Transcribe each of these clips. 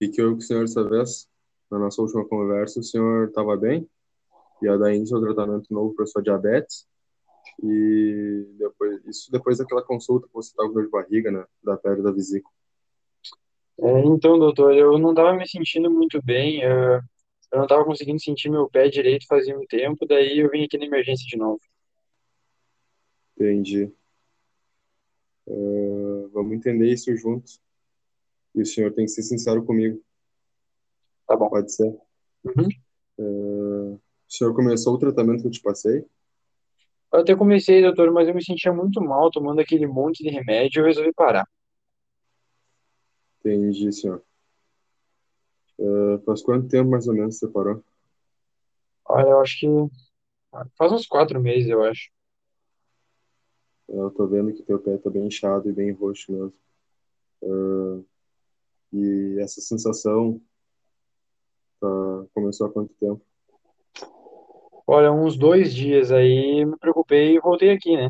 E que eu com o senhor essa vez, na nossa última conversa, o senhor estava bem, ia dar início ao tratamento novo para sua diabetes, e depois, isso depois daquela consulta que você estava com dor de barriga, né, da pele da vesícula. É, então, doutor, eu não estava me sentindo muito bem, eh, eu não estava conseguindo sentir meu pé direito fazia um tempo, daí eu vim aqui na emergência de novo. Entendi. Eh, vamos entender isso juntos. E o senhor tem que ser sincero comigo, Tá bom. pode ser? Uhum. O senhor começou o tratamento que eu te passei? Eu até comecei, doutor, mas eu me sentia muito mal tomando aquele monte de remédio, eu resolvi parar. Entendi, senhor. Eh, faz quanto tempo mais ou menos você parou? Olha, eu acho que faz uns quatro meses, eu acho. Eu tô vendo que teu pé tá bem inchado e bem roxo mesmo. Eh, e essa sensação tá, começou há quanto tempo? Olha, uns dois dias aí me preocupei e voltei aqui, né?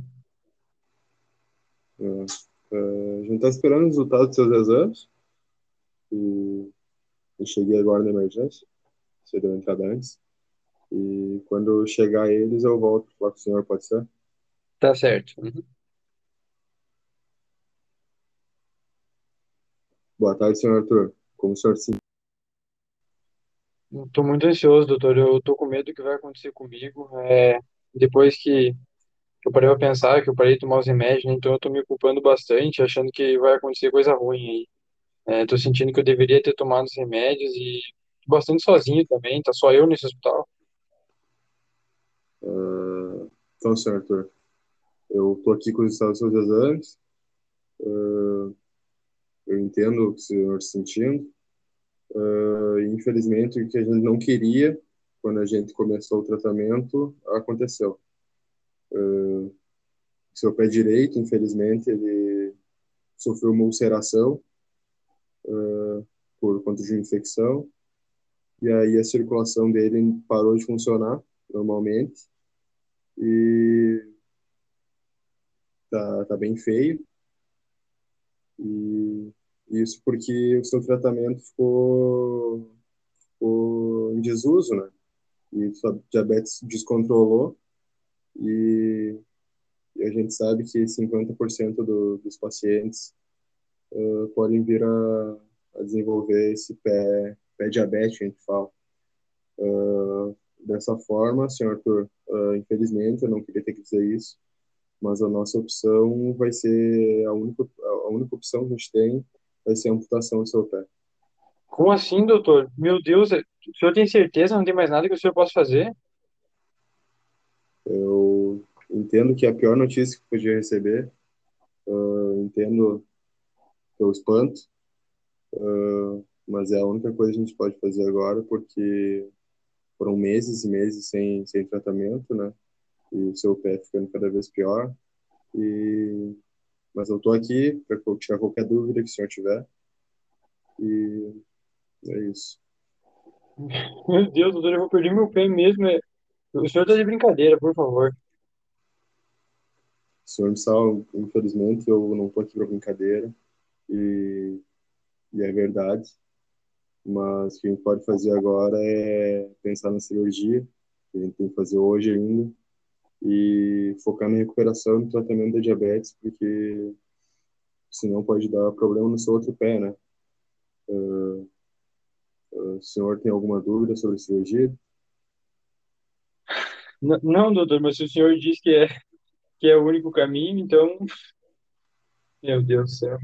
Eh, a gente tá esperando os resultados dos seus exames. E eu cheguei agora na emergência. Você deu entrada antes. E quando chegar eles, eu volto falar com o senhor, pode ser? Tá certo. Uhum. Boa tarde, senhor Arthur. Como o senhor se Tô muito ansioso, doutor. Eu tô com medo do que vai acontecer comigo. É, depois que eu parei pra pensar, que eu parei de tomar os remédios, né? Então eu tô me culpando bastante, achando que vai acontecer coisa ruim aí. É, tô sentindo que eu deveria ter tomado os remédios e bastante sozinho também, tá só eu nesse hospital. Ah, Então, senhor Arthur, eu tô aqui com os resultados dos seus exames. Ah, Eu entendo o que o senhor está sentindo. E, infelizmente, o que a gente não queria quando a gente começou o tratamento aconteceu. Ah, Seu pé direito, infelizmente, ele sofreu uma ulceração ah, por conta de uma infecção. E aí a circulação dele parou de funcionar normalmente. E tá, tá bem feio. E isso porque o seu tratamento ficou, ficou em desuso, né? E sua diabetes descontrolou e, e a gente sabe que 50% do, dos pacientes uh, podem vir a, a desenvolver esse pé, pé diabético, a gente fala. Uh, dessa forma, senhor Arthur, uh, infelizmente, eu não queria ter que dizer isso, mas a nossa opção vai ser a única, a única opção que a gente tem vai ser amputação do seu pé. Como assim, doutor? Meu Deus, o senhor tem certeza? Não tem mais nada que o senhor possa fazer? Eu entendo que é a pior notícia que podia receber, eu entendo teu espanto, uh, mas é a única coisa que a gente pode fazer agora, porque foram meses e meses sem, sem tratamento, né? E o seu pé ficando cada vez pior. E... Mas eu tô aqui para tirar qualquer dúvida que o senhor tiver. E é isso. Meu Deus, doutor, eu vou perder meu pé mesmo. é- O senhor tá de brincadeira, por favor. Senhor Missal, infelizmente eu não tô aqui para brincadeira e, e é verdade, mas o que a gente pode fazer agora é pensar na cirurgia, que a gente tem que fazer hoje ainda, e focar na recuperação e no tratamento da diabetes, porque senão pode dar problema no seu outro pé, né? Uh, uh, o senhor tem alguma dúvida sobre cirurgia? N- não, doutor, mas se o senhor diz que é, que é o único caminho, então. Meu Deus do céu.